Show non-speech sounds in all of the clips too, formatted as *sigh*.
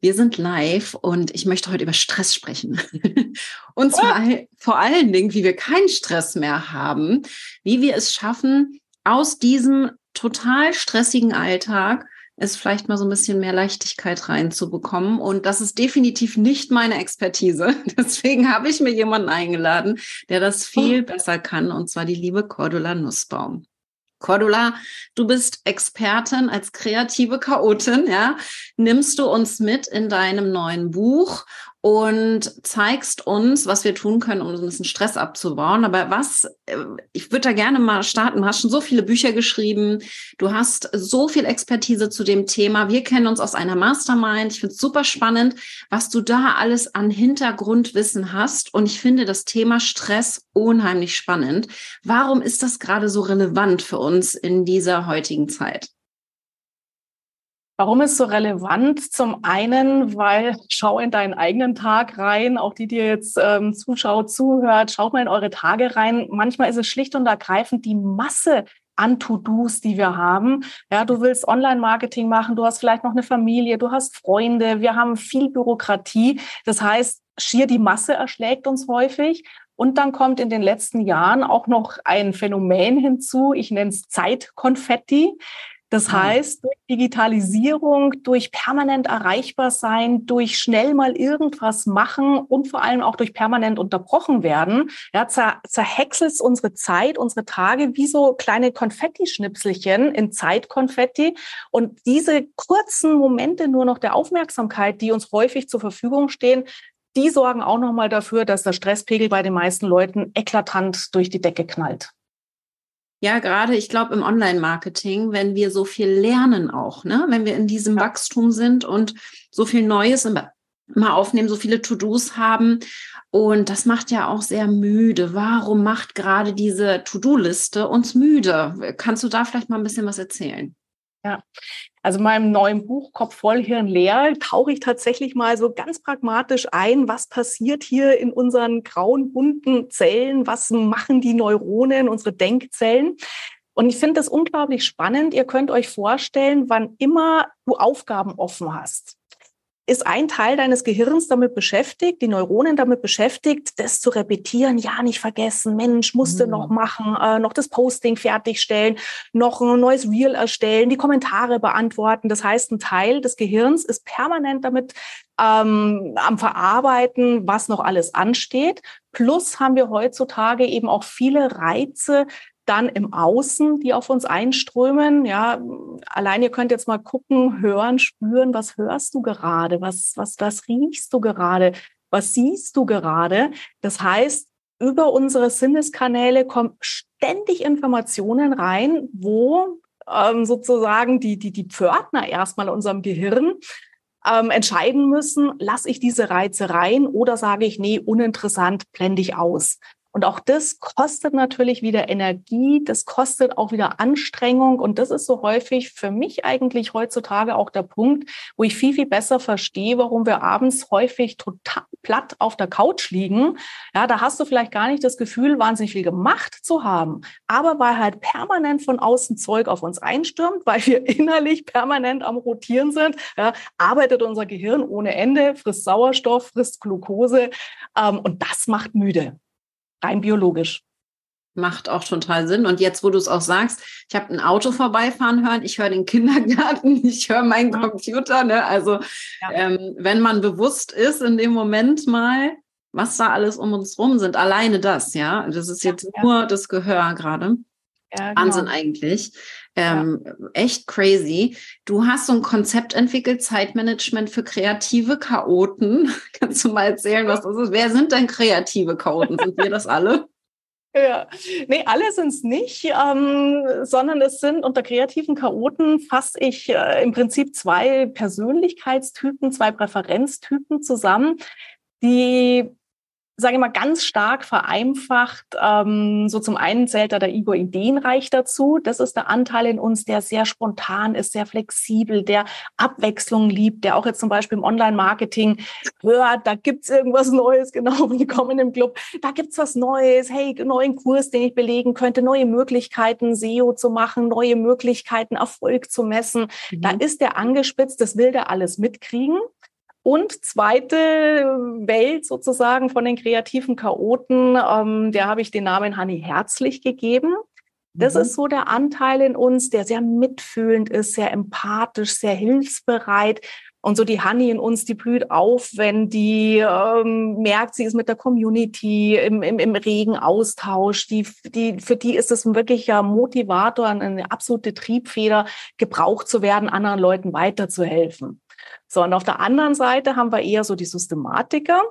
Wir sind live und ich möchte heute über Stress sprechen. *laughs* Und zwar oh. vor allen Dingen, wie wir keinen Stress mehr haben, wie wir es schaffen, aus diesem total stressigen Alltag es vielleicht mal so ein bisschen mehr Leichtigkeit reinzubekommen. Und das ist definitiv nicht meine Expertise. *laughs* Deswegen habe ich mir jemanden eingeladen, der das viel oh. besser kann, und zwar die liebe Cordula Nussbaum. Cordula, du bist Expertin als kreative Chaotin, ja. Nimmst du uns mit in deinem neuen Buch und zeigst uns, was wir tun können, um ein bisschen Stress abzubauen. Aber was, äh, ich würde da gerne mal starten. Du hast schon so viele Bücher geschrieben. Du hast so viel Expertise zu dem Thema. Wir kennen uns aus einer Mastermind. Ich finde es super spannend, was du da alles an Hintergrundwissen hast. Und ich finde das Thema Stress unheimlich spannend. Warum ist das gerade so relevant für uns in dieser heutigen Zeit? Warum ist so relevant? Zum einen, weil schau in deinen eigenen Tag rein, auch die, die jetzt ähm, zuschaut, zuhört, schaut mal in eure Tage rein. Manchmal ist es schlicht und ergreifend die Masse an To-Dos, die wir haben. Ja, du willst Online-Marketing machen, du hast vielleicht noch eine Familie, du hast Freunde, wir haben viel Bürokratie. Das heißt, schier die Masse erschlägt uns häufig. Und dann kommt in den letzten Jahren auch noch ein Phänomen hinzu, ich nenne es Zeitkonfetti. Das mhm. heißt, durch Digitalisierung, durch permanent erreichbar sein, durch schnell mal irgendwas machen und vor allem auch durch permanent unterbrochen werden, ja, zer zerhäckselt unsere Zeit, unsere Tage wie so kleine Konfetti-Schnipselchen in Zeitkonfetti. Und diese kurzen Momente nur noch der Aufmerksamkeit, die uns häufig zur Verfügung stehen, die sorgen auch nochmal dafür, dass der Stresspegel bei den meisten Leuten eklatant durch die Decke knallt. Ja, gerade ich glaube im Online-Marketing, wenn wir so viel lernen auch, ne, wenn wir in diesem ja. Wachstum sind und so viel Neues immer, immer aufnehmen, so viele To-Dos haben. Und das macht ja auch sehr müde. Warum macht gerade diese To-Do-Liste uns müde? Kannst du da vielleicht mal ein bisschen was erzählen? Ja, also in meinem neuen Buch Kopf voll, Hirn leer tauche ich tatsächlich mal so ganz pragmatisch ein, was passiert hier in unseren grauen, bunten Zellen, was machen die Neuronen, unsere Denkzellen. Und ich finde das unglaublich spannend. Ihr könnt euch vorstellen, wann immer du Aufgaben offen hast, ist ein Teil deines Gehirns damit beschäftigt, die Neuronen damit beschäftigt, das zu repetieren, ja, nicht vergessen, Mensch, musste mhm. noch machen, äh, noch das Posting fertigstellen, noch ein neues Reel erstellen, die Kommentare beantworten. Das heißt, ein Teil des Gehirns ist permanent damit ähm, am Verarbeiten, was noch alles ansteht. Plus haben wir heutzutage eben auch viele Reize, dann im Außen, die auf uns einströmen. Ja, allein ihr könnt jetzt mal gucken, hören, spüren, was hörst du gerade? Was, was, was riechst du gerade? Was siehst du gerade? Das heißt, über unsere Sinneskanäle kommen ständig Informationen rein, wo ähm, sozusagen die, die, die Pförtner erstmal in unserem Gehirn ähm, entscheiden müssen, lasse ich diese Reize rein oder sage ich, nee, uninteressant, blende ich aus. Und auch das kostet natürlich wieder Energie, das kostet auch wieder Anstrengung. Und das ist so häufig für mich eigentlich heutzutage auch der Punkt, wo ich viel, viel besser verstehe, warum wir abends häufig total platt auf der Couch liegen. Ja, da hast du vielleicht gar nicht das Gefühl, wahnsinnig viel gemacht zu haben. Aber weil halt permanent von außen Zeug auf uns einstürmt, weil wir *laughs* innerlich permanent am Rotieren sind, ja, arbeitet unser Gehirn ohne Ende, frisst Sauerstoff, frisst Glucose. Ähm, und das macht müde rein biologisch. Macht auch total Sinn. Und jetzt, wo du es auch sagst, ich habe ein Auto vorbeifahren hören, ich höre den Kindergarten, *laughs* ich höre meinen Computer. Ne? Also ja. ähm, wenn man bewusst ist in dem Moment mal, was da alles um uns rum sind, alleine das, ja. Das ist jetzt ja, nur das Gehör gerade. Genau. Wahnsinn eigentlich. Ähm, ja. Echt crazy. Du hast so ein Konzept entwickelt, Zeitmanagement für kreative Chaoten. *laughs* Kannst du mal erzählen, was das ist? Wer sind denn kreative Chaoten? Sind wir das alle? *laughs* Ja, nee, alle sind es nicht, ähm, sondern es sind unter kreativen Chaoten fasse ich äh, im Prinzip zwei Persönlichkeitstypen, zwei Präferenztypen zusammen, die sage ich mal, ganz stark vereinfacht. Ähm, so zum einen zählt da der Igor Ideenreich dazu. Das ist der Anteil in uns, der sehr spontan ist, sehr flexibel, der Abwechslung liebt, der auch jetzt zum Beispiel im Online-Marketing hört, da gibt's irgendwas Neues, *laughs* genau, willkommen im Club, da gibt's was Neues, hey, neuen Kurs, den ich belegen könnte, neue Möglichkeiten, SEO zu machen, neue Möglichkeiten, Erfolg zu messen. Mhm. Da ist der angespitzt, das will der alles mitkriegen. Und zweite Welt sozusagen von den kreativen Chaoten, ähm, der habe ich den Namen Hanni Herzlich gegeben. Das mhm. ist so der Anteil in uns, der sehr mitfühlend ist, sehr empathisch, sehr hilfsbereit. Und so die Hanni in uns, die blüht auf, wenn die ähm, merkt, sie ist mit der Community im, im, im regen Austausch. Die, die, für die ist es ein wirklicher Motivator, eine absolute Triebfeder, gebraucht zu werden, anderen Leuten weiterzuhelfen. So, und auf der anderen Seite haben wir eher so die Systematiker.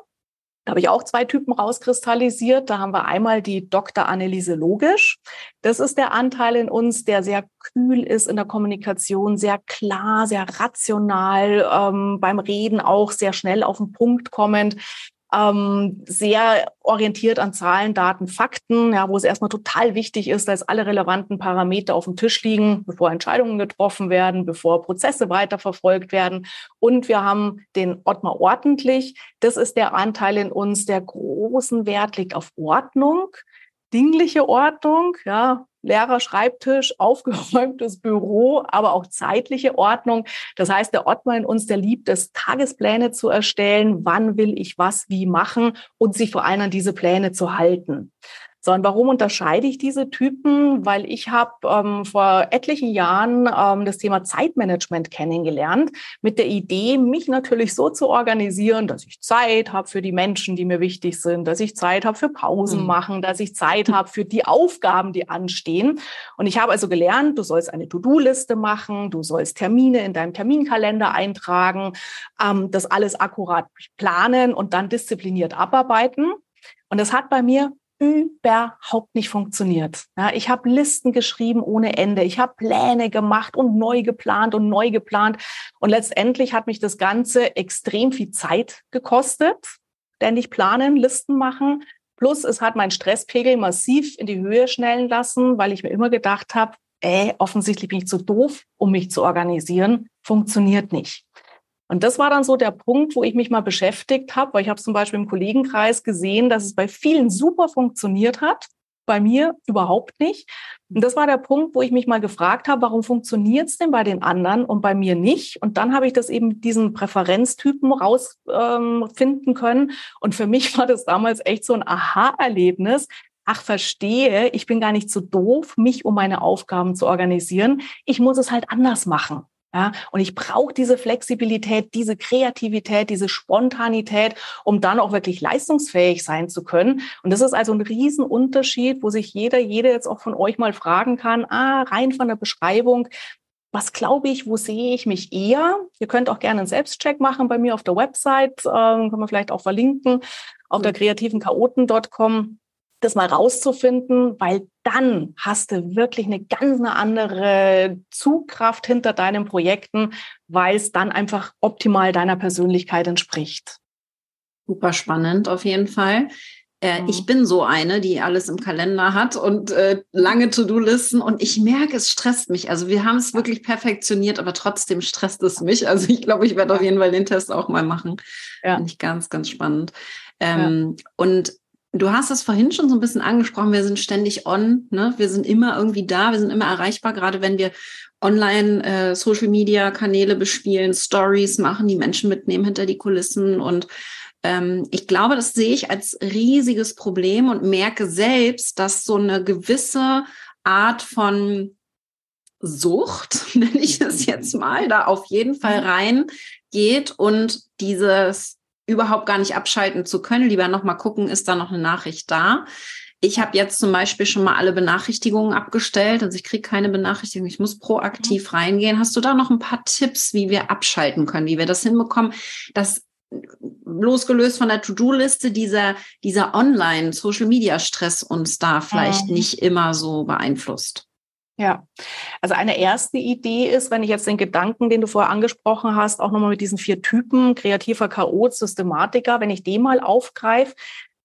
Da habe ich auch zwei Typen rauskristallisiert. Da haben wir einmal die Dr. Anneliese Logisch. Das ist der Anteil in uns, der sehr kühl ist in der Kommunikation, sehr klar, sehr rational, ähm, beim Reden auch sehr schnell auf den Punkt kommend, ähm, sehr orientiert an Zahlen, Daten, Fakten, ja, wo es erstmal total wichtig ist, dass alle relevanten Parameter auf dem Tisch liegen, bevor Entscheidungen getroffen werden, bevor Prozesse weiterverfolgt werden. Und wir haben den Ottmar ordentlich. Das ist der Anteil in uns, der großen Wert legt auf Ordnung, dingliche Ordnung, ja, leerer Schreibtisch, *laughs* aufgeräumtes Büro, aber auch zeitliche Ordnung. Das heißt, der Ottmar in uns, der liebt es, Tagespläne zu erstellen, wann will ich was wie machen und sich vor allem an diese Pläne zu halten. So, und warum unterscheide ich diese Typen? Weil ich habe ähm, vor etlichen Jahren ähm, das Thema Zeitmanagement kennengelernt, mit der Idee, mich natürlich so zu organisieren, dass ich Zeit habe für die Menschen, die mir wichtig sind, dass ich Zeit habe für Pausen mhm. machen, dass ich Zeit *laughs* habe für die Aufgaben, die anstehen. Und ich habe also gelernt, du sollst eine To-Do-Liste machen, du sollst Termine in deinem Terminkalender eintragen, ähm, das alles akkurat planen und dann diszipliniert abarbeiten. Und das hat bei mir überhaupt nicht funktioniert. Ja, ich habe Listen geschrieben ohne Ende. Ich habe Pläne gemacht und neu geplant und neu geplant. Und letztendlich hat mich das Ganze extrem viel Zeit gekostet. Ständig planen, Listen machen. Plus es hat meinen Stresspegel massiv in die Höhe schnellen lassen, weil ich mir immer gedacht habe, offensichtlich bin ich zu doof, um mich zu organisieren. Funktioniert nicht. Und das war dann so der Punkt, wo ich mich mal beschäftigt habe, weil ich habe zum Beispiel im Kollegenkreis gesehen, dass es bei vielen super funktioniert hat, bei mir überhaupt nicht. Und das war der Punkt, wo ich mich mal gefragt habe, warum funktioniert es denn bei den anderen und bei mir nicht? Und dann habe ich das eben diesen Präferenztypen rausfinden ähm, können. Und für mich *laughs* war das damals echt so ein Aha-Erlebnis. Ach, verstehe, ich bin gar nicht so doof, mich um meine Aufgaben zu organisieren. Ich muss es halt anders machen. Ja, und ich brauche diese Flexibilität, diese Kreativität, diese Spontanität, um dann auch wirklich leistungsfähig sein zu können. Und das ist also ein Riesenunterschied, wo sich jeder, jede jetzt auch von euch mal fragen kann, ah, rein von der Beschreibung, was glaube ich, wo sehe ich mich eher? Ihr könnt auch gerne einen Selbstcheck machen bei mir auf der Website, ähm, können wir vielleicht auch verlinken, auf der kreativen Chaoten.com das mal rauszufinden, weil dann hast du wirklich eine ganz eine andere Zugkraft hinter deinen Projekten, weil es dann einfach optimal deiner Persönlichkeit entspricht. Super spannend auf jeden Fall. Äh, mhm. Ich bin so eine, die alles im Kalender hat und äh, lange To-Do-Listen und ich merke, es stresst mich. Also wir haben es wirklich perfektioniert, aber trotzdem stresst es mich. Also ich glaube, ich werde auf jeden Fall den Test auch mal machen. Ja. Finde ich ganz, ganz spannend. Ähm, ja. Und Du hast es vorhin schon so ein bisschen angesprochen, wir sind ständig on, ne? wir sind immer irgendwie da, wir sind immer erreichbar, gerade wenn wir online äh, Social Media Kanäle bespielen, Stories machen, die Menschen mitnehmen hinter die Kulissen und ähm, ich glaube, das sehe ich als riesiges Problem und merke selbst, dass so eine gewisse Art von Sucht, *laughs* nenne ich es jetzt mal, da auf jeden Fall mhm. reingeht und dieses überhaupt gar nicht abschalten zu können. Lieber noch mal gucken, ist da noch eine Nachricht da. Ich habe jetzt zum Beispiel schon mal alle Benachrichtigungen abgestellt. Also ich kriege keine Benachrichtigung. Ich muss proaktiv mhm. reingehen. Hast du da noch ein paar Tipps, wie wir abschalten können, wie wir das hinbekommen, dass losgelöst von der To-Do-Liste dieser, dieser Online-Social-Media-Stress uns da vielleicht mhm. nicht immer so beeinflusst? Ja, also eine erste Idee ist, wenn ich jetzt den Gedanken, den du vorher angesprochen hast, auch nochmal mit diesen vier Typen, kreativer Chaot, Systematiker, wenn ich den mal aufgreife,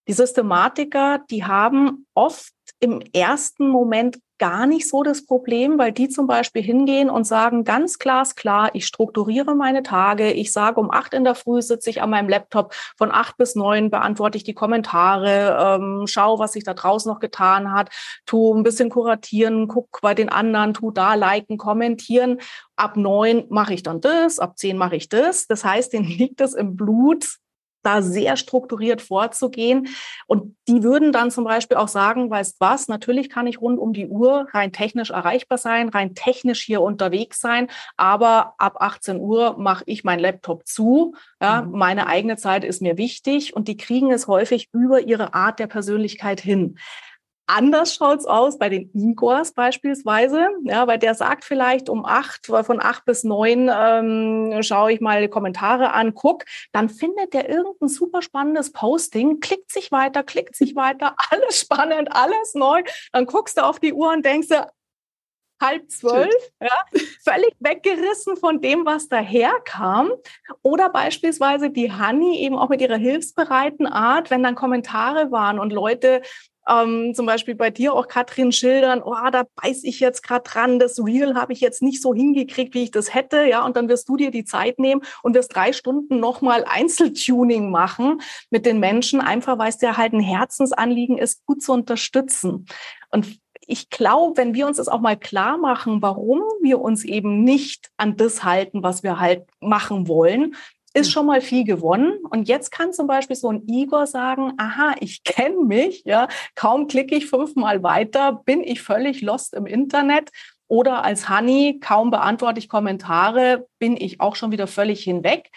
Die Systematiker, die haben oft im ersten Moment gar nicht so das Problem, weil die zum Beispiel hingehen und sagen ganz glasklar, ich strukturiere meine Tage. Ich sage, um acht in der Früh sitze ich an meinem Laptop. Von acht bis neun beantworte ich die Kommentare, ähm, schau, was sich da draußen noch getan hat, tu ein bisschen kuratieren, guck bei den anderen, tu da liken, kommentieren. Ab neun mache ich dann das, ab zehn mache ich das. Das heißt, denen *laughs* liegt es im Blut, da sehr strukturiert vorzugehen. Und die würden dann zum Beispiel auch sagen, weißt was, natürlich kann ich rund um die Uhr rein technisch erreichbar sein, rein technisch hier unterwegs sein, aber ab 18 Uhr mache ich meinen Laptop zu. Ja, mhm. Meine eigene Zeit ist mir wichtig und die kriegen es häufig über ihre Art der Persönlichkeit hin. Anders schaut's aus bei den Igors beispielsweise, ja, weil der sagt vielleicht um acht, von acht bis neun ähm, schaue ich mal Kommentare an, guck, dann findet der irgendein super spannendes Posting, klickt sich weiter, klickt sich weiter, *laughs* alles spannend, alles neu. Dann guckst du auf die Uhr und denkst du, halb zwölf, ja, völlig weggerissen von dem, was daherkam. Oder beispielsweise die Honey eben auch mit ihrer hilfsbereiten Art, wenn dann Kommentare waren und Leute ähm, zum Beispiel bei dir auch, Katrin, schildern, oh, da beiß ich jetzt gerade dran, das Real habe ich jetzt nicht so hingekriegt, wie ich das hätte, ja, und dann wirst du dir die Zeit nehmen und wirst drei Stunden nochmal Einzeltuning machen mit den Menschen, einfach weil es dir halt ein Herzensanliegen ist, gut zu unterstützen. Und ich glaube, wenn wir uns das auch mal klar machen, warum wir uns eben nicht an das halten, was wir halt machen wollen, ist schon mal viel gewonnen. Und jetzt kann zum Beispiel so ein Igor sagen, aha, ich *laughs* kenne mich, ja, kaum klicke ich fünfmal weiter, bin ich völlig lost im Internet. Oder als Honey, kaum beantworte ich Kommentare, bin ich auch schon wieder völlig hinweg.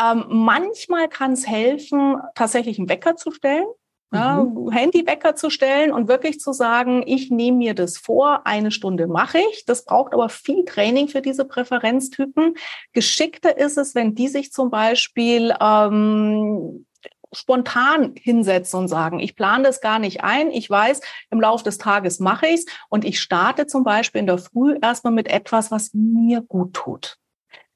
Ähm, manchmal kann es helfen, tatsächlich einen Wecker zu stellen. Ja, mhm. Handywecker zu stellen und wirklich zu sagen, ich nehme mir das vor, eine Stunde mache ich. Das braucht aber viel Training für diese Präferenztypen. Geschickter ist es, wenn die sich zum Beispiel ähm, spontan hinsetzen und sagen, ich plane das gar nicht ein, ich weiß, im Laufe des Tages mache ich es und ich starte zum Beispiel in der Früh erstmal mit etwas, was mir gut tut.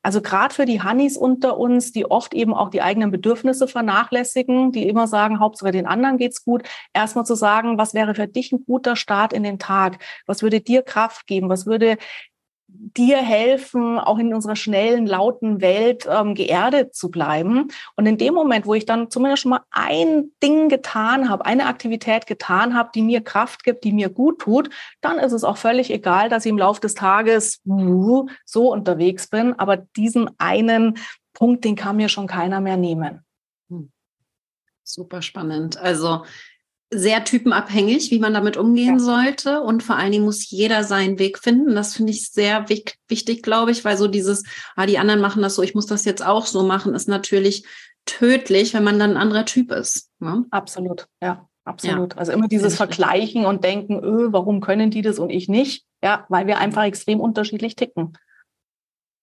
Also gerade für die Hannis unter uns, die oft eben auch die eigenen Bedürfnisse vernachlässigen, die immer sagen, Hauptsache den anderen geht's gut, erstmal zu sagen, was wäre für dich ein guter Start in den Tag? Was würde dir Kraft geben? Was würde dir helfen, auch in unserer schnellen, lauten Welt ähm, geerdet zu bleiben. Und in dem Moment, wo ich dann zumindest schon mal ein Ding getan habe, eine Aktivität getan habe, die mir Kraft gibt, die mir gut tut, dann ist es auch völlig egal, dass ich im Laufe des Tages so unterwegs bin. Aber diesen einen Punkt, den kann mir schon keiner mehr nehmen. Hm. Super spannend. Also sehr typenabhängig, wie man damit umgehen ja. sollte. Und vor allen Dingen muss jeder seinen Weg finden. Das finde ich sehr wichtig, glaube ich, weil so dieses, ah, die anderen machen das so, ich muss das jetzt auch so machen, ist natürlich tödlich, wenn man dann ein anderer Typ ist. Ne? Absolut, ja. Absolut. Ja. Also immer dieses Vergleichen und denken, öh, warum können die das und ich nicht? Ja, weil wir einfach extrem unterschiedlich ticken.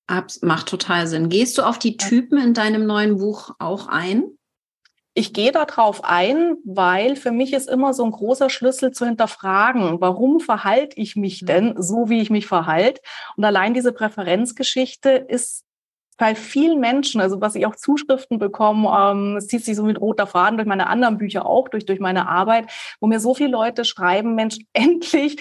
Abs macht total Sinn. Gehst du auf die Typen in deinem neuen Buch auch ein? Ich gehe darauf ein, weil für mich ist immer so ein großer Schlüssel zu hinterfragen, warum verhalte ich mich mhm. denn so, wie ich mich verhalte? Und allein diese Präferenzgeschichte ist bei vielen Menschen, also was ich auch Zuschriften bekomme, ähm, es zieht sich so mit roter Faden durch meine anderen Bücher auch, durch, durch meine Arbeit, wo mir so viele Leute schreiben, Mensch, *laughs* endlich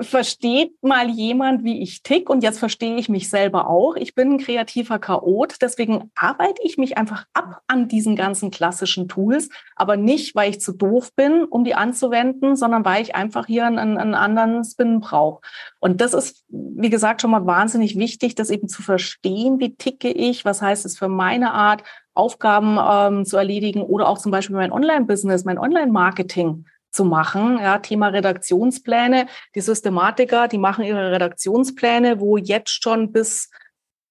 versteht mal jemand, wie ich tick? Und jetzt verstehe ich mich selber auch. Ich bin ein kreativer Chaot, deswegen arbeite ich mich einfach ab an diesen ganzen klassischen Tools, aber nicht, weil ich zu doof bin, um die anzuwenden, sondern weil ich einfach hier einen, einen anderen Spin brauche. Und das ist, wie gesagt, schon mal wahnsinnig wichtig, das eben zu verstehen, wie ticke ich, was heißt es für meine Art, Aufgaben ähm, zu erledigen? Oder auch zum Beispiel mein Online-Business, mein Online-Marketing zu machen. Ja, Thema Redaktionspläne. Die Systematiker, die machen ihre Redaktionspläne, wo jetzt schon bis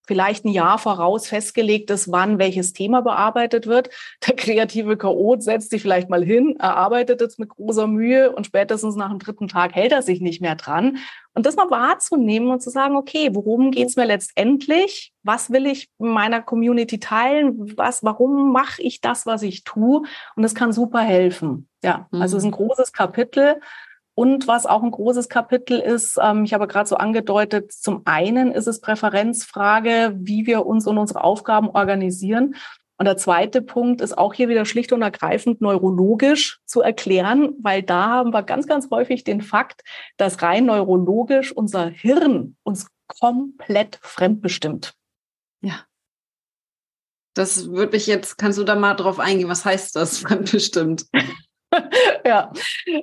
vielleicht ein Jahr voraus festgelegt ist, wann welches Thema bearbeitet wird. Der kreative Chaot setzt sich vielleicht mal hin, erarbeitet es mit großer Mühe und spätestens nach dem dritten Tag hält er sich nicht mehr dran. Und das mal wahrzunehmen und zu sagen, okay, worum geht es mir letztendlich? Was will ich meiner Community teilen? Was, warum mache ich das, was ich tue? Und das kann super helfen. Ja, also es ist ein mhm. großes Kapitel. Und was auch ein großes Kapitel ist, ähm, ich habe gerade so angedeutet, zum einen ist es Präferenzfrage, wie wir uns und unsere Aufgaben organisieren. Und der zweite Punkt ist auch hier wieder schlicht und ergreifend neurologisch zu erklären, weil da haben wir ganz, ganz häufig den Fakt, dass rein neurologisch unser Hirn uns komplett fremdbestimmt. Ja. Das würde ich jetzt, kannst du da mal drauf eingehen? Was heißt das, *laughs* fremdbestimmt? *laughs* ja,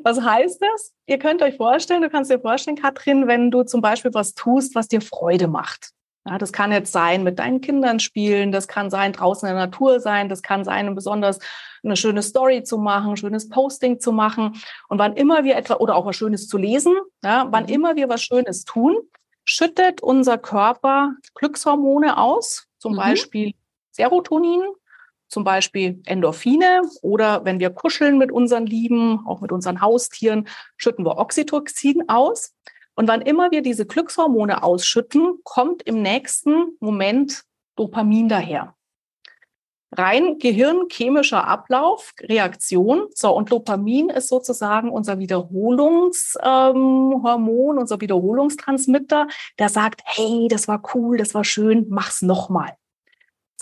was heißt das? Ihr könnt euch vorstellen, du kannst dir vorstellen, Katrin, wenn du zum Beispiel was tust, was dir Freude macht. Ja, das kann jetzt sein, mit deinen Kindern spielen, das kann sein, draußen in der Natur sein, das kann sein, besonders eine schöne Story zu machen, ein schönes Posting zu machen. Und wann immer wir etwa, oder auch was Schönes zu lesen, ja, wann mhm. immer wir was Schönes tun, schüttet unser Körper Glückshormone aus, zum mhm. Beispiel Serotonin, zum Beispiel Endorphine oder wenn wir kuscheln mit unseren Lieben, auch mit unseren Haustieren, schütten wir Oxytocin aus. Und wann immer wir diese Glückshormone ausschütten, kommt im nächsten Moment Dopamin daher. Rein gehirnchemischer Ablauf, Reaktion. So, und Dopamin ist sozusagen unser Wiederholungshormon, ähm, unser Wiederholungstransmitter, der sagt, hey, das war cool, das war schön, mach's nochmal.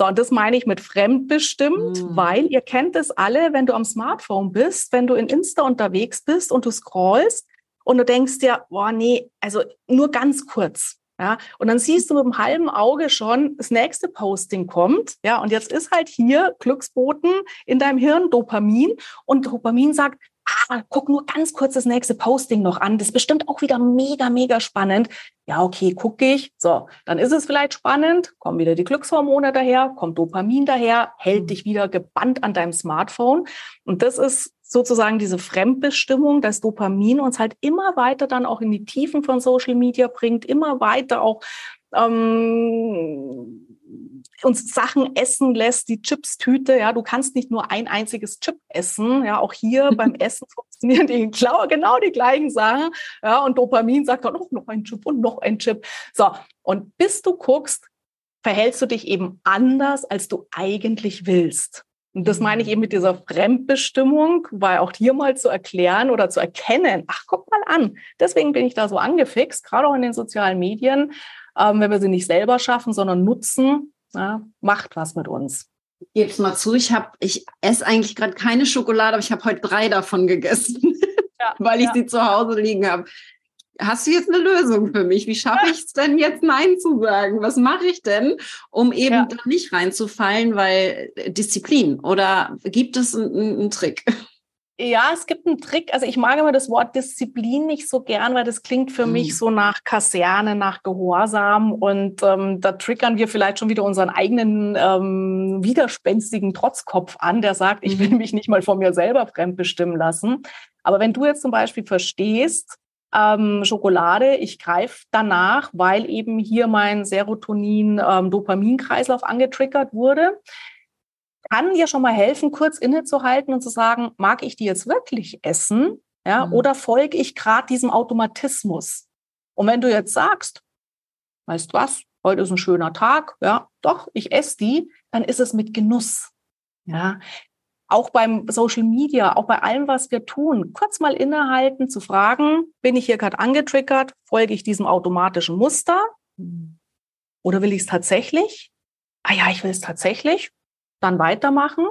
So, und das meine ich mit fremdbestimmt, mhm. weil ihr kennt es alle, wenn du am Smartphone bist, wenn du in Insta unterwegs bist und du scrollst, und du denkst dir, boah, nee, also nur ganz kurz. Ja, und dann siehst du mit dem halben Auge schon, das nächste Posting kommt. Ja, und jetzt ist halt hier Glücksboten in deinem Hirn Dopamin und Dopamin sagt, ah, guck nur ganz kurz das nächste Posting noch an. Das ist bestimmt auch wieder mega, mega spannend. Ja, okay, gucke ich. So, dann ist es vielleicht spannend, kommen wieder die Glückshormone daher, kommt Dopamin daher, hält mhm. dich wieder gebannt an deinem Smartphone. Und das ist sozusagen diese Fremdbestimmung, dass Dopamin uns halt immer weiter dann auch in die Tiefen von Social Media bringt, immer weiter auch ähm, uns Sachen essen lässt, die Chips-Tüte, ja, du kannst nicht nur ein einziges Chip essen, ja, auch hier *laughs* beim Essen funktionieren die genau die gleichen Sachen, ja, und Dopamin sagt dann, oh, noch ein Chip und noch ein Chip. So, und bis du guckst, verhältst du dich eben anders, als du eigentlich willst. Und das meine ich eben mit dieser Fremdbestimmung, weil auch hier mal zu erklären oder zu erkennen, ach, guck mal an. Deswegen bin ich da so angefixt, gerade auch in den sozialen Medien, ähm, wenn wir sie nicht selber schaffen, sondern nutzen, ja, macht was mit uns. Es mal zu, ich habe, ich esse eigentlich gerade keine Schokolade, aber ich habe heute drei davon gegessen, *laughs* ja, weil ich ja. sie zu Hause liegen habe hast du jetzt eine Lösung für mich? Wie schaffe ich es denn jetzt Nein zu sagen? Was mache ich denn, um eben ja. da nicht reinzufallen, weil äh, Disziplin oder gibt es einen, einen Trick? Ja, es gibt einen Trick. Also ich mag immer das Wort Disziplin nicht so gern, weil das klingt für mhm. mich so nach Kaserne, nach Gehorsam. Und ähm, da triggern wir vielleicht schon wieder unseren eigenen ähm, widerspenstigen Trotzkopf an, der sagt, ich will mhm. mich nicht mal von mir selber fremdbestimmen lassen. Aber wenn du jetzt zum Beispiel verstehst, ähm, Schokolade. Ich greife danach, weil eben hier mein Serotonin-Dopamin-Kreislauf ähm, angetriggert wurde. Kann dir schon mal helfen, kurz innezuhalten und zu sagen, mag ich die jetzt wirklich essen? Ja, mhm. oder folge ich gerade diesem Automatismus? Und wenn du jetzt sagst, weißt was, heute ist ein schöner Tag, ja, doch, ich esse die, dann ist es mit Genuss. Ja, auch beim Social Media, auch bei allem, was wir tun, kurz mal innehalten, zu fragen, bin ich hier gerade angetriggert, folge ich diesem automatischen Muster oder will ich es tatsächlich? Ah ja, ich will es tatsächlich, dann weitermachen.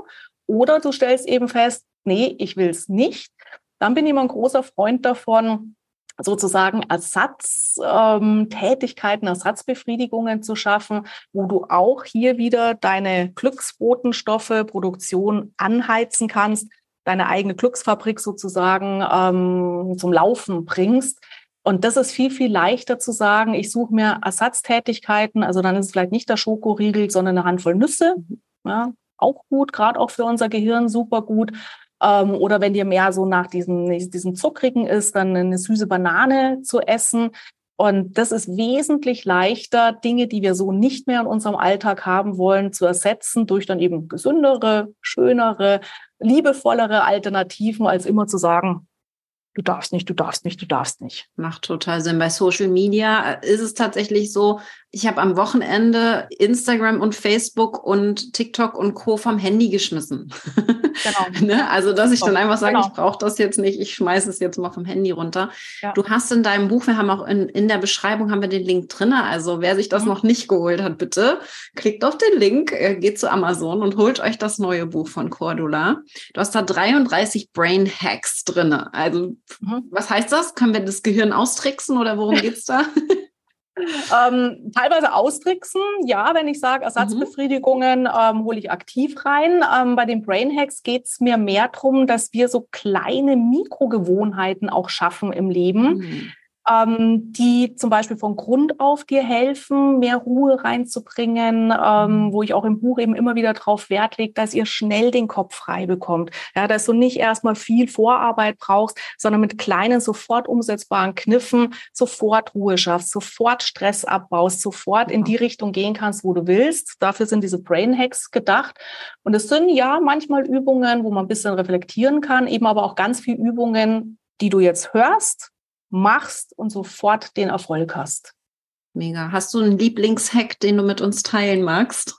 Oder du stellst eben fest, nee, ich will es nicht. Dann bin ich immer ein großer Freund davon, sozusagen Ersatztätigkeiten, ähm, Ersatzbefriedigungen zu schaffen, wo du auch hier wieder deine Glücksbotenstoffe, Produktion anheizen kannst, deine eigene Glücksfabrik sozusagen ähm, zum Laufen bringst. Und das ist viel, viel leichter zu sagen, ich suche mir Ersatztätigkeiten, also dann ist es vielleicht nicht der Schokoriegel, sondern eine Handvoll Nüsse. Ja, auch gut, gerade auch für unser Gehirn super gut. Ähm, oder wenn dir mehr so nach diesem, diesem Zuckrigen ist, dann eine süße Banane zu essen. Und das ist wesentlich leichter, Dinge, die wir so nicht mehr in unserem Alltag haben wollen, zu ersetzen durch dann eben gesündere, schönere, liebevollere Alternativen, als immer zu sagen, du darfst nicht, du darfst nicht, du darfst nicht. Macht total Sinn. Bei Social Media ist es tatsächlich so, ich habe am Wochenende Instagram und Facebook und TikTok und Co. vom Handy geschmissen. Genau. *laughs* ne? Also, dass ich dann einfach sage, genau. ich brauche das jetzt nicht, ich schmeiße es jetzt mal vom Handy runter. Ja. Du hast in deinem Buch, wir haben auch in, in der Beschreibung haben wir den Link drin. Also, wer sich das mhm. noch nicht geholt hat, bitte klickt auf den Link, äh, geht zu Amazon und holt euch das neue Buch von Cordula. Du hast da 33 Brain Hacks drin. Also, mhm. was heißt das? Können wir das Gehirn austricksen oder worum *laughs* geht es da? Ähm, teilweise austricksen, ja, wenn ich sage Ersatzbefriedigungen, mhm. ähm, hole ich aktiv rein. Ähm, bei den Brain Hacks geht es mir mehr darum, dass wir so kleine Mikrogewohnheiten auch schaffen im Leben. Mhm ähm, die zum Beispiel von Grund auf dir helfen, mehr Ruhe reinzubringen, ähm, mhm. wo ich auch im Buch eben immer wieder darauf Wert lege, dass ihr schnell den Kopf frei bekommt. Ja, dass du nicht erstmal viel Vorarbeit brauchst, sondern mit kleinen, sofort umsetzbaren Kniffen sofort Ruhe schaffst, sofort Stress abbaust, sofort in die Richtung gehen kannst, wo du willst. Dafür sind diese Brain Hacks gedacht. Und es sind ja manchmal Übungen, wo man ein bisschen reflektieren kann, eben aber auch ganz viele Übungen, die du jetzt hörst, machst und sofort den Erfolg hast. Mega. Hast du einen Lieblingshack, den du mit uns teilen magst?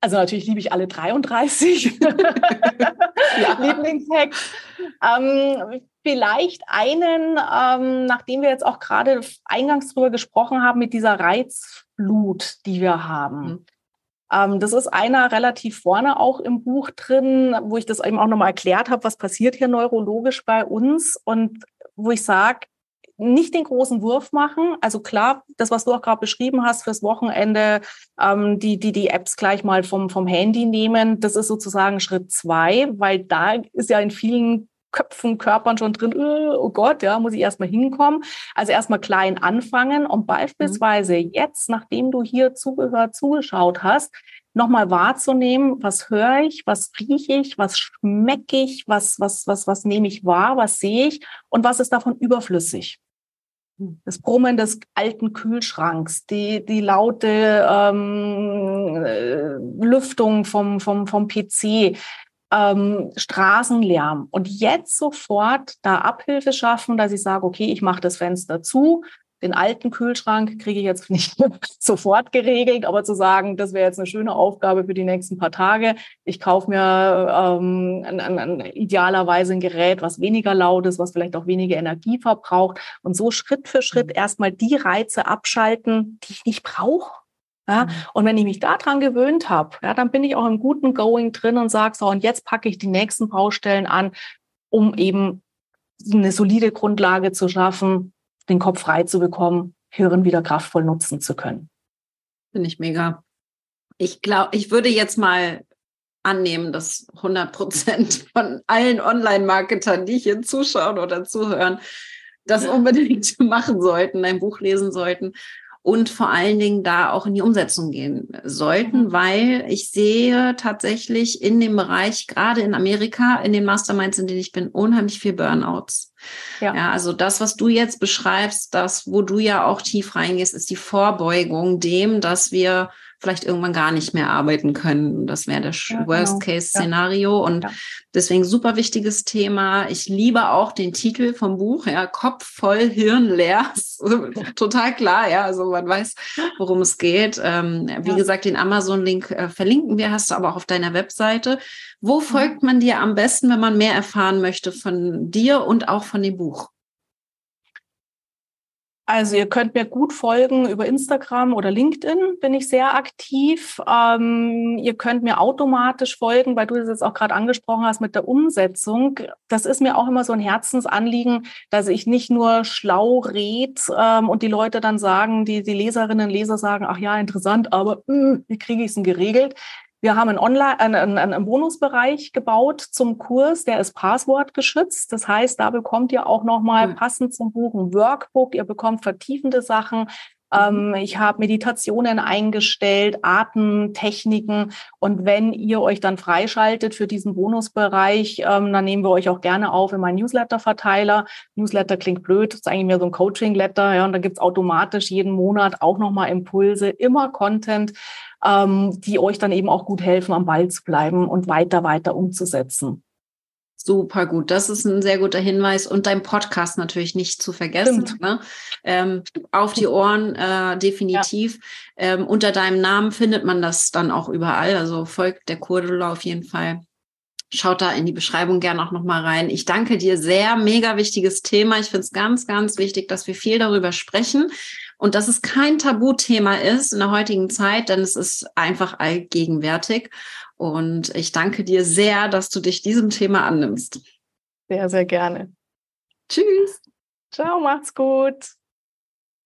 Also natürlich liebe ich alle 33 *laughs* Lieblingshack. Ähm, vielleicht einen, ähm, nachdem wir jetzt auch gerade eingangs drüber gesprochen haben, mit dieser Reizflut, die wir haben. Ähm, das ist einer relativ vorne auch im Buch drin, wo ich das eben auch nochmal erklärt habe, was passiert hier neurologisch bei uns und wo ich sage, nicht den großen Wurf machen. Also klar, das, was du auch gerade beschrieben hast fürs Wochenende, ähm, die, die, die Apps gleich mal vom, vom Handy nehmen, das ist sozusagen Schritt zwei, weil da ist ja in vielen Köpfen, Körpern schon drin, äh, oh Gott, ja, muss ich erstmal hinkommen. Also erstmal klein anfangen und beispielsweise mhm. jetzt, nachdem du hier zugehört, zugeschaut hast, nochmal wahrzunehmen, was höre ich, was rieche ich, was schmecke ich, was, was, was, was nehme ich wahr, was sehe ich und was ist davon überflüssig. Hm. Das Brummen des alten Kühlschranks, die, die laute ähm, äh, Lüftung vom, vom, vom PC, ähm, Straßenlärm und jetzt sofort da Abhilfe schaffen, dass ich sage, okay, ich mache das Fenster zu. Den alten Kühlschrank kriege ich jetzt *laughs* nicht sofort geregelt, aber zu sagen, das wäre jetzt eine schöne Aufgabe für die nächsten paar Tage. Ich kaufe mir ähm, ein, ein, ein, idealerweise ein Gerät, was weniger laut ist, was vielleicht auch weniger Energie verbraucht und so Schritt für Schritt mhm. erstmal die Reize abschalten, die ich nicht brauche ja, mhm. und wenn ich mich daran gewöhnt habe, ja, dann bin ich auch im guten Going drin und sage so, und jetzt packe ich die nächsten Baustellen an, um eben eine solide Grundlage zu schaffen, den Kopf frei zu bekommen, Hirn wieder kraftvoll nutzen zu können. Finde ich mega. Ich glaube, ich würde jetzt mal annehmen, dass 100 Prozent *laughs* von allen Online-Marketern, die hier zuschauen oder zuhören, das unbedingt *laughs* machen sollten, ein Buch lesen sollten und vor allen Dingen da auch in die Umsetzung gehen sollten, mhm. weil ich sehe tatsächlich in dem Bereich, gerade in Amerika, in den Masterminds, in denen ich bin, unheimlich viel Burnouts. Ja. ja, also das, was du jetzt beschreibst, das, wo du ja auch tief reingehst, ist die Vorbeugung dem, dass wir vielleicht irgendwann gar nicht mehr arbeiten können. Das wäre das ja, genau. Worst-Case-Szenario. Ja. Und ja. deswegen super wichtiges Thema. Ich liebe auch den Titel vom Buch, ja, Kopf voll, Hirn leer. *laughs* Total klar, ja. Also man weiß, worum es geht. Ähm, wie gesagt, den Amazon-Link äh, verlinken wir, hast du aber auch auf deiner Webseite. Wo folgt man dir am besten, wenn man mehr erfahren möchte von dir und auch von dem Buch? Also ihr könnt mir gut folgen über Instagram oder LinkedIn, bin ich sehr aktiv. Ähm, ihr könnt mir automatisch folgen, weil du das jetzt auch gerade angesprochen hast mit der Umsetzung. Das ist mir auch immer so ein Herzensanliegen, dass ich nicht nur schlau red ähm, und die Leute dann sagen, die, die Leserinnen und Leser sagen, ach ja, interessant, aber mh, hm, wie kriege ich es denn geregelt? Wir haben einen, Online, einen, einen Bonusbereich gebaut zum Kurs, der ist passwortgeschützt. Das heißt, da bekommt ihr auch nochmal mhm. passend zum Buch ein Workbook. Ihr bekommt vertiefende Sachen. Ähm, mhm. ich habe Meditationen eingestellt, Atemtechniken. Und wenn ihr euch dann freischaltet für diesen Bonusbereich, ähm, dann nehmen wir euch auch gerne auf in meinen Newsletter-Verteiler. Newsletter klingt blöd, das ist eigentlich mehr so ein Coaching-Letter. Ja, und dann gibt's automatisch jeden Monat auch nochmal Impulse, immer Content ähm, die euch dann eben auch gut helfen, am Ball zu bleiben und weiter, weiter umzusetzen. Super gut. Das ist ein sehr guter Hinweis. Und dein Podcast natürlich nicht zu vergessen. Ne? Ähm, auf die Ohren, äh, definitiv. Ja. Ähm, unter deinem Namen findet man das dann auch überall. Also folgt der Kurdula auf jeden Fall. Schaut da in die Beschreibung gerne auch nochmal rein. Ich danke dir sehr. Mega wichtiges Thema. Ich finde es ganz, ganz wichtig, dass wir viel darüber sprechen und dass es kein Tabuthema ist in der heutigen Zeit, denn es ist einfach allgegenwärtig. Und ich danke dir sehr, dass du dich diesem Thema annimmst. Sehr, sehr gerne. Tschüss. Ciao, macht's gut.